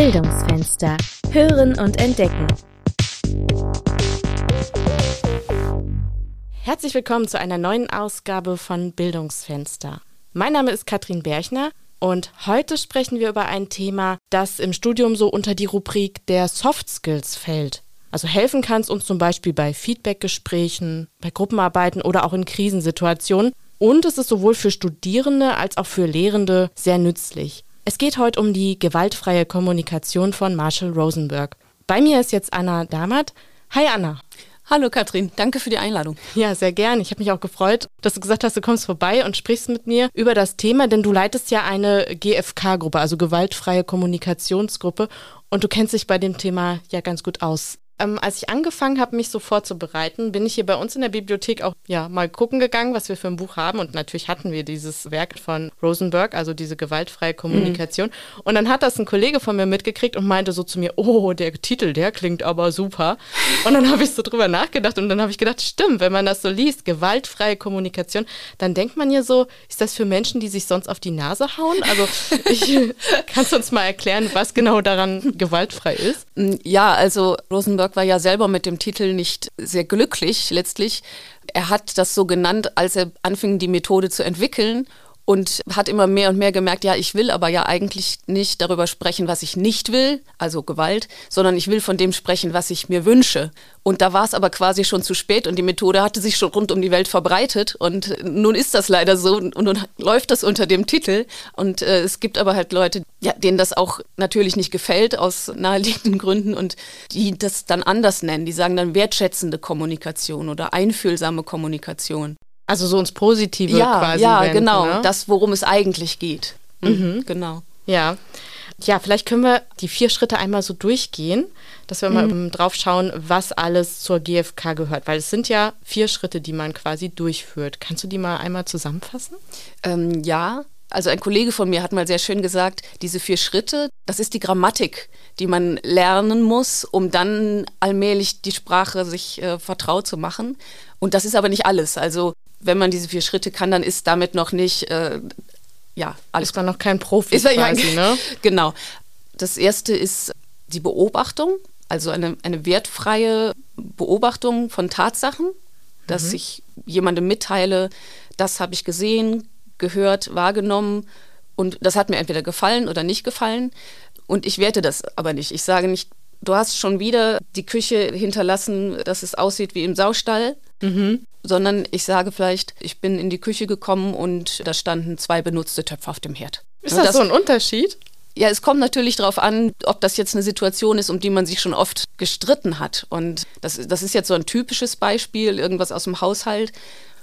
Bildungsfenster. Hören und entdecken. Herzlich willkommen zu einer neuen Ausgabe von Bildungsfenster. Mein Name ist Katrin Berchner und heute sprechen wir über ein Thema, das im Studium so unter die Rubrik der Soft Skills fällt. Also helfen kann es uns zum Beispiel bei Feedbackgesprächen, bei Gruppenarbeiten oder auch in Krisensituationen. Und es ist sowohl für Studierende als auch für Lehrende sehr nützlich. Es geht heute um die gewaltfreie Kommunikation von Marshall Rosenberg. Bei mir ist jetzt Anna Damath. Hi Anna. Hallo Katrin, danke für die Einladung. Ja, sehr gern. Ich habe mich auch gefreut, dass du gesagt hast, du kommst vorbei und sprichst mit mir über das Thema, denn du leitest ja eine GFK-Gruppe, also gewaltfreie Kommunikationsgruppe, und du kennst dich bei dem Thema ja ganz gut aus. Ähm, als ich angefangen habe, mich so vorzubereiten, bin ich hier bei uns in der Bibliothek auch ja mal gucken gegangen, was wir für ein Buch haben. Und natürlich hatten wir dieses Werk von Rosenberg, also diese gewaltfreie Kommunikation. Mhm. Und dann hat das ein Kollege von mir mitgekriegt und meinte so zu mir, oh, der Titel, der klingt aber super. Und dann habe ich so drüber nachgedacht und dann habe ich gedacht, stimmt, wenn man das so liest, gewaltfreie Kommunikation, dann denkt man ja so, ist das für Menschen, die sich sonst auf die Nase hauen? Also ich, kannst du uns mal erklären, was genau daran gewaltfrei ist? Ja, also Rosenberg Rosenberg war ja selber mit dem Titel nicht sehr glücklich letztlich. Er hat das so genannt, als er anfing, die Methode zu entwickeln und hat immer mehr und mehr gemerkt, ja, ich will aber ja eigentlich nicht darüber sprechen, was ich nicht will, also Gewalt, sondern ich will von dem sprechen, was ich mir wünsche. Und da war es aber quasi schon zu spät und die Methode hatte sich schon rund um die Welt verbreitet und nun ist das leider so und nun läuft das unter dem Titel und äh, es gibt aber halt Leute, ja, denen das auch natürlich nicht gefällt aus naheliegenden Gründen und die das dann anders nennen. Die sagen dann wertschätzende Kommunikation oder einfühlsame Kommunikation. Also so ins Positive ja, quasi. Ja, wenden, genau. Ne? Das, worum es eigentlich geht. Mhm. mhm. Genau. Ja. Ja, vielleicht können wir die vier Schritte einmal so durchgehen, dass wir mhm. mal drauf schauen, was alles zur GfK gehört. Weil es sind ja vier Schritte, die man quasi durchführt. Kannst du die mal einmal zusammenfassen? Ähm, ja, also ein Kollege von mir hat mal sehr schön gesagt, diese vier Schritte, das ist die Grammatik, die man lernen muss, um dann allmählich die Sprache sich äh, vertraut zu machen. Und das ist aber nicht alles. Also wenn man diese vier Schritte kann, dann ist damit noch nicht, äh, ja, alles. Ist man noch kein Profi ist quasi, ja, ne? Genau. Das erste ist die Beobachtung, also eine, eine wertfreie Beobachtung von Tatsachen, dass mhm. ich jemandem mitteile, das habe ich gesehen, gehört, wahrgenommen und das hat mir entweder gefallen oder nicht gefallen. Und ich werte das aber nicht. Ich sage nicht, du hast schon wieder die Küche hinterlassen, dass es aussieht wie im Saustall. Mhm sondern ich sage vielleicht, ich bin in die Küche gekommen und da standen zwei benutzte Töpfe auf dem Herd. Ist das, das so ein Unterschied? Ja, es kommt natürlich darauf an, ob das jetzt eine Situation ist, um die man sich schon oft gestritten hat. Und das, das ist jetzt so ein typisches Beispiel, irgendwas aus dem Haushalt.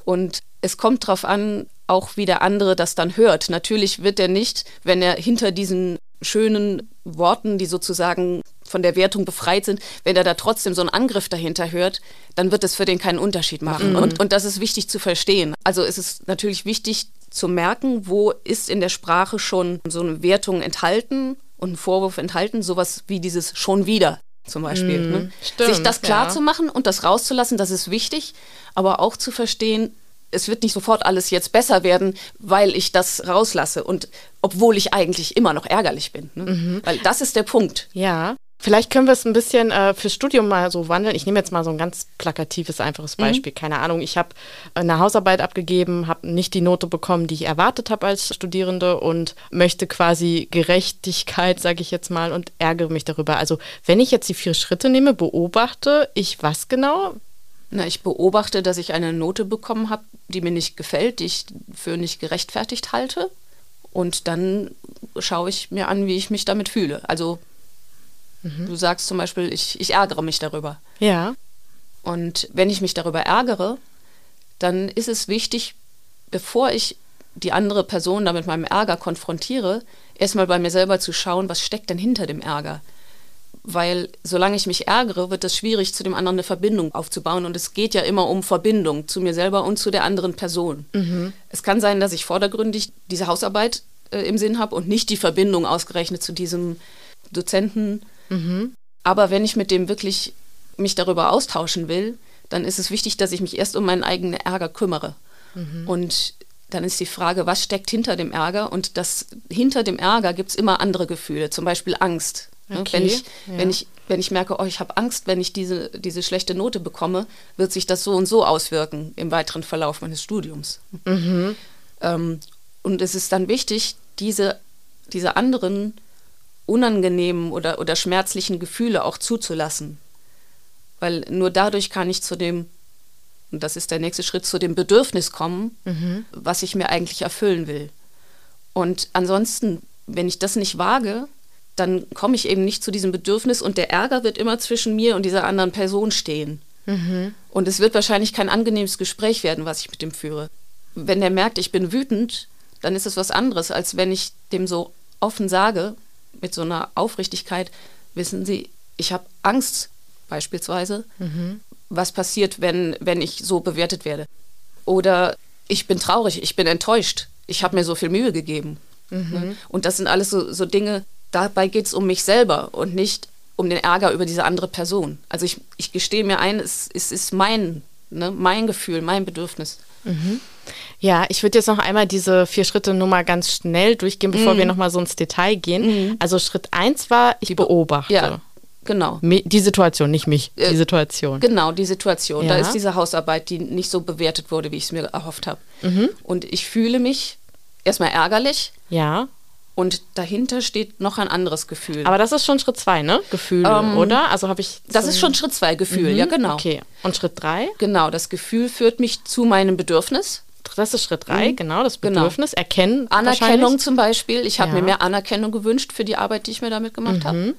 Und es kommt darauf an, auch wie der andere das dann hört. Natürlich wird er nicht, wenn er hinter diesen schönen Worten, die sozusagen von der Wertung befreit sind, wenn er da trotzdem so einen Angriff dahinter hört, dann wird es für den keinen Unterschied machen. Mhm. Und, und das ist wichtig zu verstehen. Also es ist natürlich wichtig zu merken, wo ist in der Sprache schon so eine Wertung enthalten und ein Vorwurf enthalten, sowas wie dieses schon wieder zum Beispiel. Mhm. Ne? Stimmt, Sich das klar ja. zu machen und das rauszulassen, das ist wichtig, aber auch zu verstehen, es wird nicht sofort alles jetzt besser werden, weil ich das rauslasse und obwohl ich eigentlich immer noch ärgerlich bin. Ne? Mhm. Weil das ist der Punkt. Ja. Vielleicht können wir es ein bisschen äh, fürs Studium mal so wandeln. Ich nehme jetzt mal so ein ganz plakatives, einfaches mhm. Beispiel. Mhm. Keine Ahnung, ich habe eine Hausarbeit abgegeben, habe nicht die Note bekommen, die ich erwartet habe als Studierende und möchte quasi Gerechtigkeit, sage ich jetzt mal, und ärgere mich darüber. Also wenn ich jetzt die vier Schritte nehme, beobachte ich was genau? Na, ich beobachte, dass ich eine Note bekommen habe, die mir nicht gefällt, die ich für nicht gerechtfertigt halte. Und dann schaue ich mir an, wie ich mich damit fühle. Also Mhm. Du sagst zum Beispiel, ich, ich ärgere mich darüber. Ja. Und wenn ich mich darüber ärgere, dann ist es wichtig, bevor ich die andere Person da mit meinem Ärger konfrontiere, erstmal bei mir selber zu schauen, was steckt denn hinter dem Ärger. Weil solange ich mich ärgere, wird es schwierig, zu dem anderen eine Verbindung aufzubauen. Und es geht ja immer um Verbindung zu mir selber und zu der anderen Person. Mhm. Es kann sein, dass ich vordergründig diese Hausarbeit äh, im Sinn habe und nicht die Verbindung ausgerechnet zu diesem Dozenten Mhm. Aber wenn ich mit dem wirklich mich darüber austauschen will, dann ist es wichtig, dass ich mich erst um meinen eigenen Ärger kümmere. Mhm. Und dann ist die Frage, was steckt hinter dem Ärger? Und das, hinter dem Ärger gibt es immer andere Gefühle, zum Beispiel Angst. Okay, wenn, ich, ja. wenn, ich, wenn ich merke, oh, ich habe Angst, wenn ich diese, diese schlechte Note bekomme, wird sich das so und so auswirken im weiteren Verlauf meines Studiums. Mhm. Ähm, und es ist dann wichtig, diese, diese anderen unangenehmen oder, oder schmerzlichen Gefühle auch zuzulassen. Weil nur dadurch kann ich zu dem, und das ist der nächste Schritt, zu dem Bedürfnis kommen, mhm. was ich mir eigentlich erfüllen will. Und ansonsten, wenn ich das nicht wage, dann komme ich eben nicht zu diesem Bedürfnis und der Ärger wird immer zwischen mir und dieser anderen Person stehen. Mhm. Und es wird wahrscheinlich kein angenehmes Gespräch werden, was ich mit dem führe. Wenn der merkt, ich bin wütend, dann ist es was anderes, als wenn ich dem so offen sage, mit so einer Aufrichtigkeit, wissen Sie, ich habe Angst beispielsweise, mhm. was passiert, wenn, wenn ich so bewertet werde. Oder ich bin traurig, ich bin enttäuscht, ich habe mir so viel Mühe gegeben. Mhm. Ne? Und das sind alles so, so Dinge, dabei geht es um mich selber und nicht um den Ärger über diese andere Person. Also ich, ich gestehe mir ein, es, es ist mein, ne, mein Gefühl, mein Bedürfnis. Mhm. Ja, ich würde jetzt noch einmal diese vier Schritte Nummer ganz schnell durchgehen, bevor mhm. wir nochmal so ins Detail gehen. Mhm. Also Schritt eins war, ich beobachte. Ja. Genau. Die Situation, nicht mich, die äh, Situation. Genau, die Situation. Ja. Da ist diese Hausarbeit, die nicht so bewertet wurde, wie ich es mir erhofft habe. Mhm. Und ich fühle mich erstmal ärgerlich. Ja. Und dahinter steht noch ein anderes Gefühl. Aber das ist schon Schritt zwei, ne? Gefühl, ähm, oder? Also habe ich. Das ist schon Schritt zwei, Gefühl, mhm. ja, genau. Okay. Und Schritt drei? Genau, das Gefühl führt mich zu meinem Bedürfnis. Das ist Schritt drei, mhm. genau, das genau. Bedürfnis, genau. erkennen. Anerkennung zum Beispiel. Ich habe ja. mir mehr Anerkennung gewünscht für die Arbeit, die ich mir damit gemacht mhm. habe.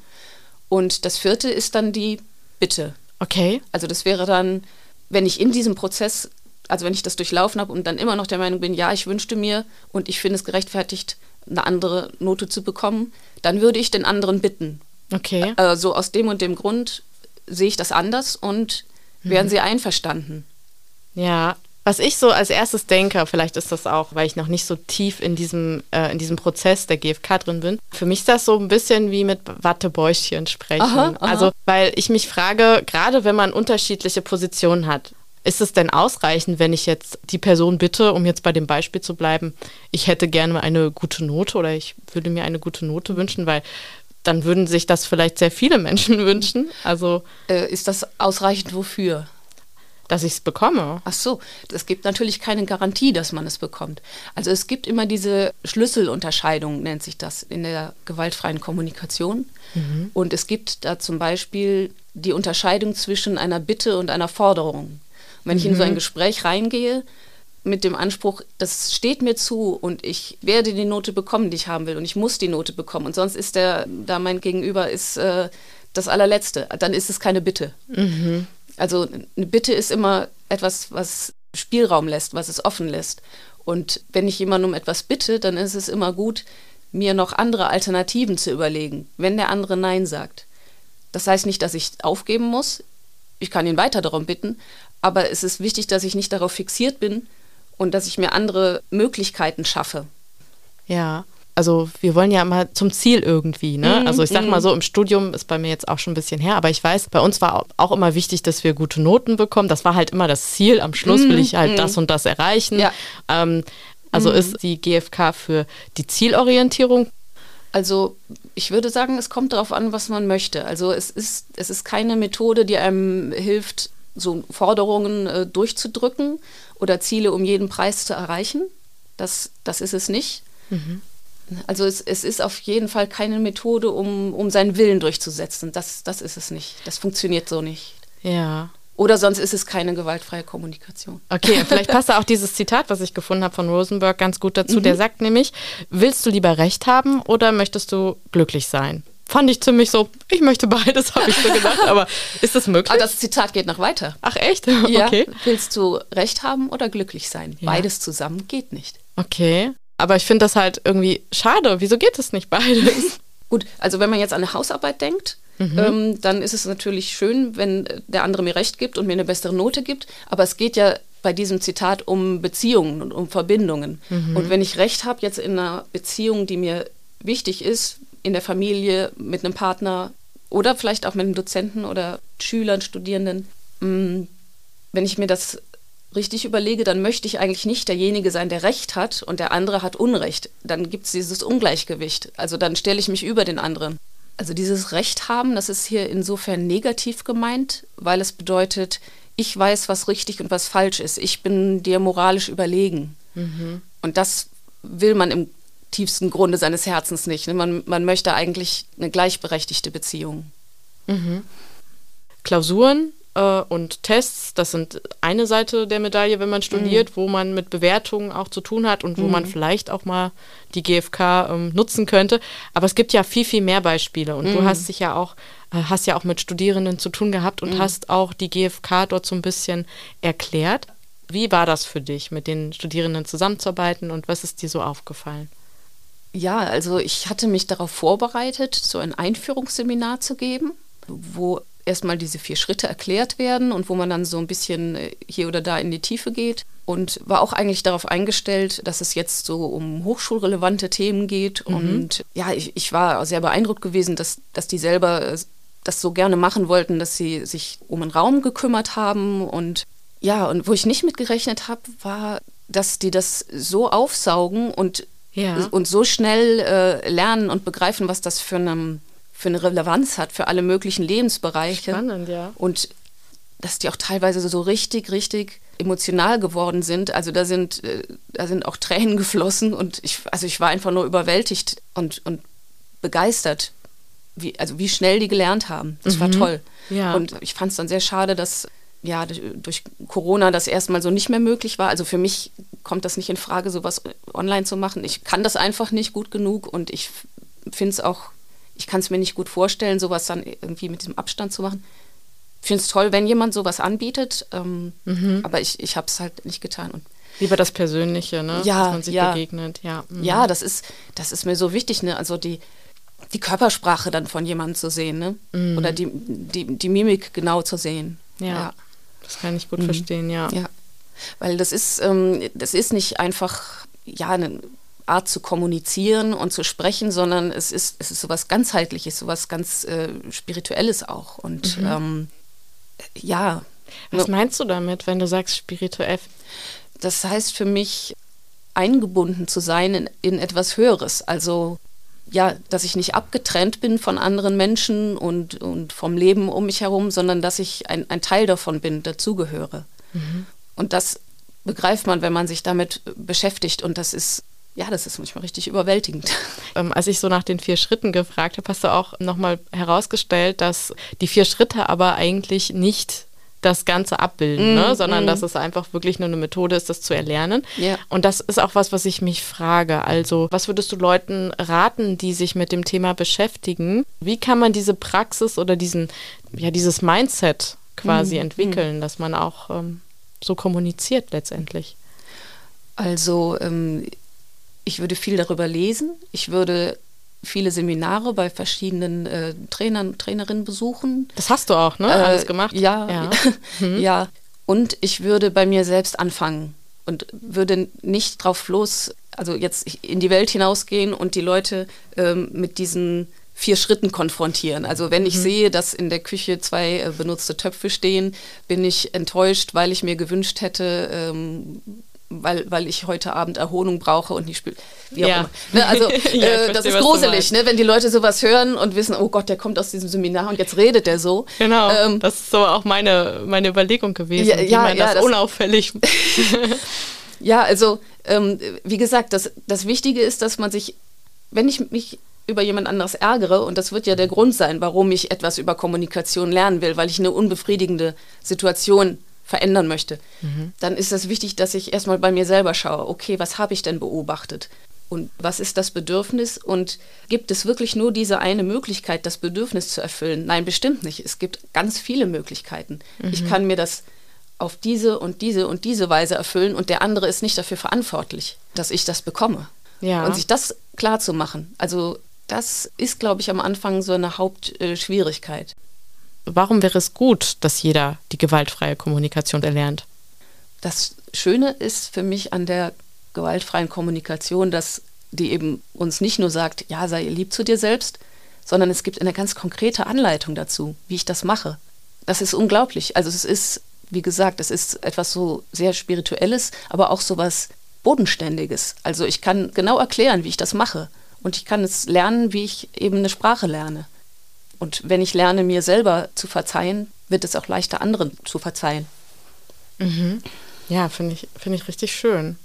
Und das vierte ist dann die Bitte. Okay. Also das wäre dann, wenn ich in diesem Prozess, also wenn ich das durchlaufen habe und dann immer noch der Meinung bin, ja, ich wünschte mir und ich finde es gerechtfertigt, eine andere Note zu bekommen, dann würde ich den anderen bitten. Okay. Also aus dem und dem Grund sehe ich das anders und mhm. wären Sie einverstanden? Ja, was ich so als erstes denke, vielleicht ist das auch, weil ich noch nicht so tief in diesem, äh, in diesem Prozess der GfK drin bin. Für mich ist das so ein bisschen wie mit Wattebäuschen sprechen. Aha, aha. Also, weil ich mich frage, gerade wenn man unterschiedliche Positionen hat, ist es denn ausreichend, wenn ich jetzt die Person bitte, um jetzt bei dem Beispiel zu bleiben, ich hätte gerne eine gute Note oder ich würde mir eine gute Note wünschen, weil dann würden sich das vielleicht sehr viele Menschen wünschen. Also äh, ist das ausreichend wofür? dass ich es bekomme. Ach so, es gibt natürlich keine Garantie, dass man es bekommt. Also es gibt immer diese Schlüsselunterscheidung, nennt sich das, in der gewaltfreien Kommunikation. Mhm. Und es gibt da zum Beispiel die Unterscheidung zwischen einer Bitte und einer Forderung. Wenn mhm. ich in so ein mhm. Gespräch reingehe, mit dem Anspruch, das steht mir zu und ich werde die Note bekommen, die ich haben will und ich muss die Note bekommen und sonst ist der, da mein Gegenüber ist äh, das allerletzte, dann ist es keine Bitte. Mhm. Also eine Bitte ist immer etwas, was Spielraum lässt, was es offen lässt. Und wenn ich jemanden um etwas bitte, dann ist es immer gut, mir noch andere Alternativen zu überlegen, wenn der andere Nein sagt. Das heißt nicht, dass ich aufgeben muss. Ich kann ihn weiter darum bitten. Aber es ist wichtig, dass ich nicht darauf fixiert bin und dass ich mir andere Möglichkeiten schaffe. Ja, also wir wollen ja immer zum Ziel irgendwie, ne? Mhm, also ich sag mal mhm. so, im Studium ist bei mir jetzt auch schon ein bisschen her, aber ich weiß, bei uns war auch immer wichtig, dass wir gute Noten bekommen. Das war halt immer das Ziel. Am Schluss will mhm, ich halt das und das erreichen. Ja. Ähm, also ist die GfK für die Zielorientierung also ich würde sagen, es kommt darauf an, was man möchte. Also es ist, es ist keine Methode, die einem hilft, so Forderungen äh, durchzudrücken oder Ziele um jeden Preis zu erreichen. Das, das ist es nicht. Mhm. Also es, es, ist auf jeden Fall keine Methode, um, um seinen Willen durchzusetzen. Das, das ist es nicht. Das funktioniert so nicht. Ja. Oder sonst ist es keine gewaltfreie Kommunikation. Okay, vielleicht passt da auch dieses Zitat, was ich gefunden habe von Rosenberg, ganz gut dazu. Mhm. Der sagt nämlich, willst du lieber Recht haben oder möchtest du glücklich sein? Fand ich ziemlich so, ich möchte beides, habe ich so gedacht, aber ist das möglich? Aber das Zitat geht noch weiter. Ach echt? Ja, okay. Willst du Recht haben oder glücklich sein? Ja. Beides zusammen geht nicht. Okay. Aber ich finde das halt irgendwie schade. Wieso geht es nicht beides? Gut, also wenn man jetzt an eine Hausarbeit denkt, mhm. ähm, dann ist es natürlich schön, wenn der andere mir recht gibt und mir eine bessere Note gibt. Aber es geht ja bei diesem Zitat um Beziehungen und um Verbindungen. Mhm. Und wenn ich recht habe jetzt in einer Beziehung, die mir wichtig ist, in der Familie, mit einem Partner oder vielleicht auch mit einem Dozenten oder Schülern, Studierenden, mm, wenn ich mir das richtig überlege, dann möchte ich eigentlich nicht derjenige sein, der Recht hat und der andere hat Unrecht. Dann gibt es dieses Ungleichgewicht. Also dann stelle ich mich über den anderen. Also dieses Recht haben, das ist hier insofern negativ gemeint, weil es bedeutet, ich weiß, was richtig und was falsch ist. Ich bin dir moralisch überlegen. Mhm. Und das will man im tiefsten Grunde seines Herzens nicht. Ne? Man, man möchte eigentlich eine gleichberechtigte Beziehung. Mhm. Klausuren äh, und Tests, das sind eine Seite der Medaille, wenn man studiert, mhm. wo man mit Bewertungen auch zu tun hat und wo mhm. man vielleicht auch mal die GfK ähm, nutzen könnte. Aber es gibt ja viel, viel mehr Beispiele und du mhm. hast dich ja auch äh, hast ja auch mit Studierenden zu tun gehabt und mhm. hast auch die GfK dort so ein bisschen erklärt. Wie war das für dich, mit den Studierenden zusammenzuarbeiten und was ist dir so aufgefallen? Ja, also ich hatte mich darauf vorbereitet, so ein Einführungsseminar zu geben, wo erstmal diese vier Schritte erklärt werden und wo man dann so ein bisschen äh, hier oder da in die Tiefe geht. Und war auch eigentlich darauf eingestellt, dass es jetzt so um hochschulrelevante Themen geht. Mhm. Und ja, ich, ich, war sehr beeindruckt gewesen, dass, dass die selber äh, das so gerne machen wollten, dass sie sich um einen Raum gekümmert haben. Und ja, und wo ich nicht mitgerechnet habe, war, dass die das so aufsaugen und, ja. und so schnell äh, lernen und begreifen, was das für eine für eine Relevanz hat für alle möglichen Lebensbereiche. Spannend, ja. Und dass die auch teilweise so richtig, richtig emotional geworden sind. Also da sind, äh, da sind auch Tränen geflossen und ich, also ich war einfach nur überwältigt und, und begeistert, wie, also wie schnell die gelernt haben. Das mhm. war toll. Ja. Und ich fand es dann sehr schade, dass ja durch Corona das erstmal so nicht mehr möglich war. Also für mich kommt das nicht in Frage, sowas online zu machen. Ich kann das einfach nicht gut genug und ich finde es auch ich kann es mir nicht gut vorstellen, sowas dann irgendwie mit diesem Abstand zu machen. Ich finde es toll, wenn jemand sowas anbietet, ähm, mhm. aber ich, ich habe es halt nicht getan. Und Lieber das Persönliche, ne? Ja, dass man sich ja. begegnet. Ja, mhm. ja das, ist, das ist mir so wichtig, ne? Also die, die Körpersprache dann von jemandem zu sehen, ne? Mhm. Oder die, die, die Mimik genau zu sehen. Ja, ja. Das kann ich gut mhm. verstehen, ja. Ja, weil das ist, ähm, das ist nicht einfach, ja, eine Art zu kommunizieren und zu sprechen, sondern es ist, es ist sowas ganzheitliches, sowas ganz äh, Spirituelles auch. Und mhm. ähm, ja. Was meinst du damit, wenn du sagst spirituell? Das heißt für mich, eingebunden zu sein in, in etwas Höheres. Also ja, dass ich nicht abgetrennt bin von anderen Menschen und, und vom Leben um mich herum, sondern dass ich ein, ein Teil davon bin, dazugehöre. Mhm. Und das begreift man, wenn man sich damit beschäftigt. Und das ist ja, das ist manchmal richtig überwältigend. Ähm, als ich so nach den vier Schritten gefragt habe, hast du auch nochmal herausgestellt, dass die vier Schritte aber eigentlich nicht das Ganze abbilden, mm, ne? sondern mm. dass es einfach wirklich nur eine Methode ist, das zu erlernen. Yeah. Und das ist auch was, was ich mich frage. Also, was würdest du Leuten raten, die sich mit dem Thema beschäftigen? Wie kann man diese Praxis oder diesen, ja, dieses Mindset quasi mm, entwickeln, dass man auch ähm, so kommuniziert letztendlich? Also, ähm, ich würde viel darüber lesen. Ich würde viele Seminare bei verschiedenen äh, Trainern und Trainerinnen besuchen. Das hast du auch, ne? Äh, Alles gemacht? Ja. Ja. mhm. ja. Und ich würde bei mir selbst anfangen und würde nicht drauf los, also jetzt in die Welt hinausgehen und die Leute ähm, mit diesen vier Schritten konfrontieren. Also wenn ich mhm. sehe, dass in der Küche zwei äh, benutzte Töpfe stehen, bin ich enttäuscht, weil ich mir gewünscht hätte, ähm, weil, weil ich heute Abend Erholung brauche und nicht spiele. Wie auch ja. immer. Ne, also ja, äh, das ist gruselig, ne, wenn die Leute sowas hören und wissen, oh Gott, der kommt aus diesem Seminar und jetzt redet der so. Genau. Ähm, das ist so auch meine, meine Überlegung gewesen, ja, wie man das, das unauffällig. ja, also ähm, wie gesagt, das, das Wichtige ist, dass man sich, wenn ich mich über jemand anderes ärgere, und das wird ja der Grund sein, warum ich etwas über Kommunikation lernen will, weil ich eine unbefriedigende Situation verändern möchte, mhm. dann ist es wichtig, dass ich erstmal bei mir selber schaue, okay, was habe ich denn beobachtet? Und was ist das Bedürfnis? Und gibt es wirklich nur diese eine Möglichkeit, das Bedürfnis zu erfüllen? Nein, bestimmt nicht. Es gibt ganz viele Möglichkeiten. Mhm. Ich kann mir das auf diese und diese und diese Weise erfüllen und der andere ist nicht dafür verantwortlich, dass ich das bekomme. Ja. Und sich das klar zu machen. Also das ist, glaube ich, am Anfang so eine Hauptschwierigkeit warum wäre es gut, dass jeder die gewaltfreie Kommunikation erlernt? Das Schöne ist für mich an der gewaltfreien Kommunikation, dass die eben uns nicht nur sagt, ja, sei lieb zu dir selbst, sondern es gibt eine ganz konkrete Anleitung dazu, wie ich das mache. Das ist unglaublich. Also es ist, wie gesagt, es ist etwas so sehr Spirituelles, aber auch so was Bodenständiges. Also ich kann genau erklären, wie ich das mache. Und ich kann es lernen, wie ich eben eine Sprache lerne. Und wenn ich lerne, mir selber zu verzeihen, wird es auch leichter, anderen zu verzeihen. Mhm. Ja, finde ich, find ich richtig schön.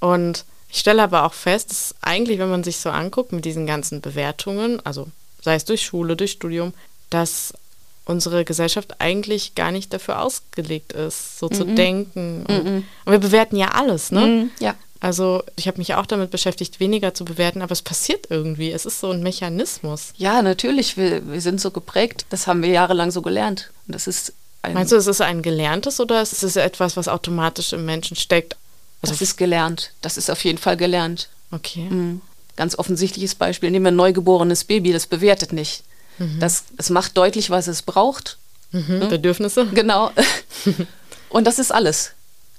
Und ich stelle aber auch fest, dass eigentlich, wenn man sich so anguckt mit diesen ganzen Bewertungen, also sei es durch Schule, durch Studium, dass unsere Gesellschaft eigentlich gar nicht dafür ausgelegt ist, so mm -mm. zu denken. Und, mm und, wir bewerten ja alles, ne? Mhm, ja. Also ich habe mich auch damit beschäftigt, weniger zu bewerten, aber es passiert irgendwie. Es ist so ein Mechanismus. Ja, natürlich. Wir, wir sind so geprägt. Das haben wir jahrelang so gelernt. Und das ist Meinst du, es ist ein gelerntes oder ist es etwas, was automatisch im Menschen steckt? Also das ist gelernt. Das ist auf jeden Fall gelernt. Okay. Mhm. Ganz offensichtliches Beispiel. Nehmen wir ein neugeborenes Baby, das bewertet nicht. Mhm. Das, es macht deutlich, was es braucht. Mhm. Ne? Bedürfnisse. Genau. Und das ist alles.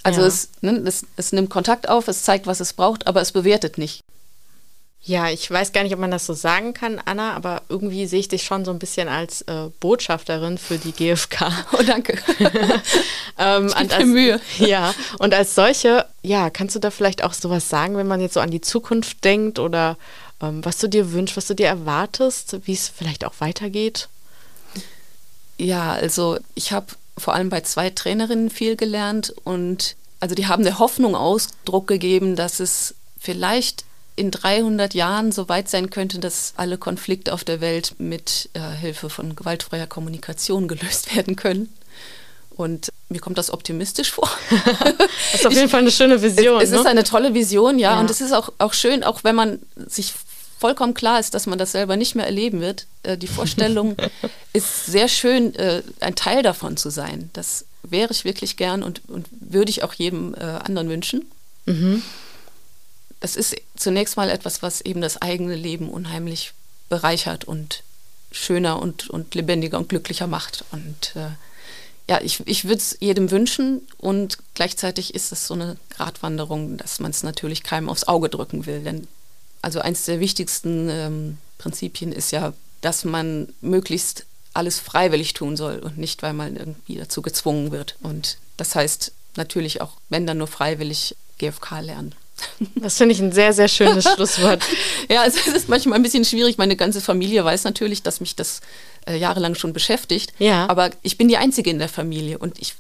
Also ja. es, ne, es, es nimmt Kontakt auf, es zeigt, was es braucht, aber es bewertet nicht. Ja, ich weiß gar nicht, ob man das so sagen kann, Anna, aber irgendwie sehe ich dich schon so ein bisschen als äh, Botschafterin für die GfK. Oh, danke. ähm, ich als, Mühe. Ja, und als solche, ja, kannst du da vielleicht auch sowas sagen, wenn man jetzt so an die Zukunft denkt oder ähm, was du dir wünschst, was du dir erwartest, wie es vielleicht auch weitergeht? Ja, also ich habe vor allem bei zwei Trainerinnen viel gelernt und also die haben der Hoffnung Ausdruck gegeben, dass es vielleicht in 300 Jahren so weit sein könnte, dass alle Konflikte auf der Welt mit äh, Hilfe von gewaltfreier Kommunikation gelöst werden können. Und mir kommt das optimistisch vor. das ist auf jeden Fall eine schöne Vision. Es, es ne? ist eine tolle Vision, ja. ja. Und es ist auch, auch schön, auch wenn man sich vollkommen klar ist, dass man das selber nicht mehr erleben wird. Äh, die Vorstellung ist sehr schön, äh, ein Teil davon zu sein. Das wäre ich wirklich gern und, und würde ich auch jedem äh, anderen wünschen. Mhm. Das ist zunächst mal etwas, was eben das eigene Leben unheimlich bereichert und schöner und, und lebendiger und glücklicher macht. Und äh, ja, ich, ich würde es jedem wünschen und gleichzeitig ist es so eine Gratwanderung, dass man es natürlich keinem aufs Auge drücken will. Denn also eines der wichtigsten ähm, Prinzipien ist ja, dass man möglichst alles freiwillig tun soll und nicht, weil man irgendwie dazu gezwungen wird. Und das heißt natürlich auch, wenn dann nur freiwillig GFK lernen. Das finde ich ein sehr, sehr schönes Schlusswort. ja, also es ist manchmal ein bisschen schwierig. Meine ganze Familie weiß natürlich, dass mich das äh, jahrelang schon beschäftigt. Ja. Aber ich bin die Einzige in der Familie und ich,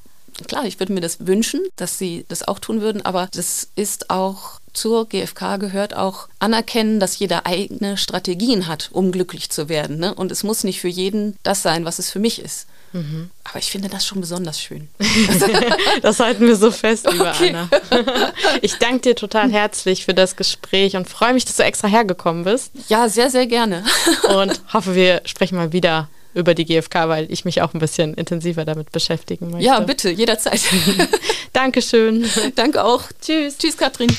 klar, ich würde mir das wünschen, dass sie das auch tun würden, aber das ist auch zur GfK gehört auch anerkennen, dass jeder eigene Strategien hat, um glücklich zu werden. Ne? Und es muss nicht für jeden das sein, was es für mich ist. Mhm. Aber ich finde das schon besonders schön. das halten wir so fest, liebe okay. Anna. Ich danke dir total herzlich für das Gespräch und freue mich, dass du extra hergekommen bist. Ja, sehr, sehr gerne. Und hoffe, wir sprechen mal wieder über die GfK, weil ich mich auch ein bisschen intensiver damit beschäftigen möchte. Ja, bitte, jederzeit. Dankeschön. Danke auch. Tschüss. Tschüss, Katrin.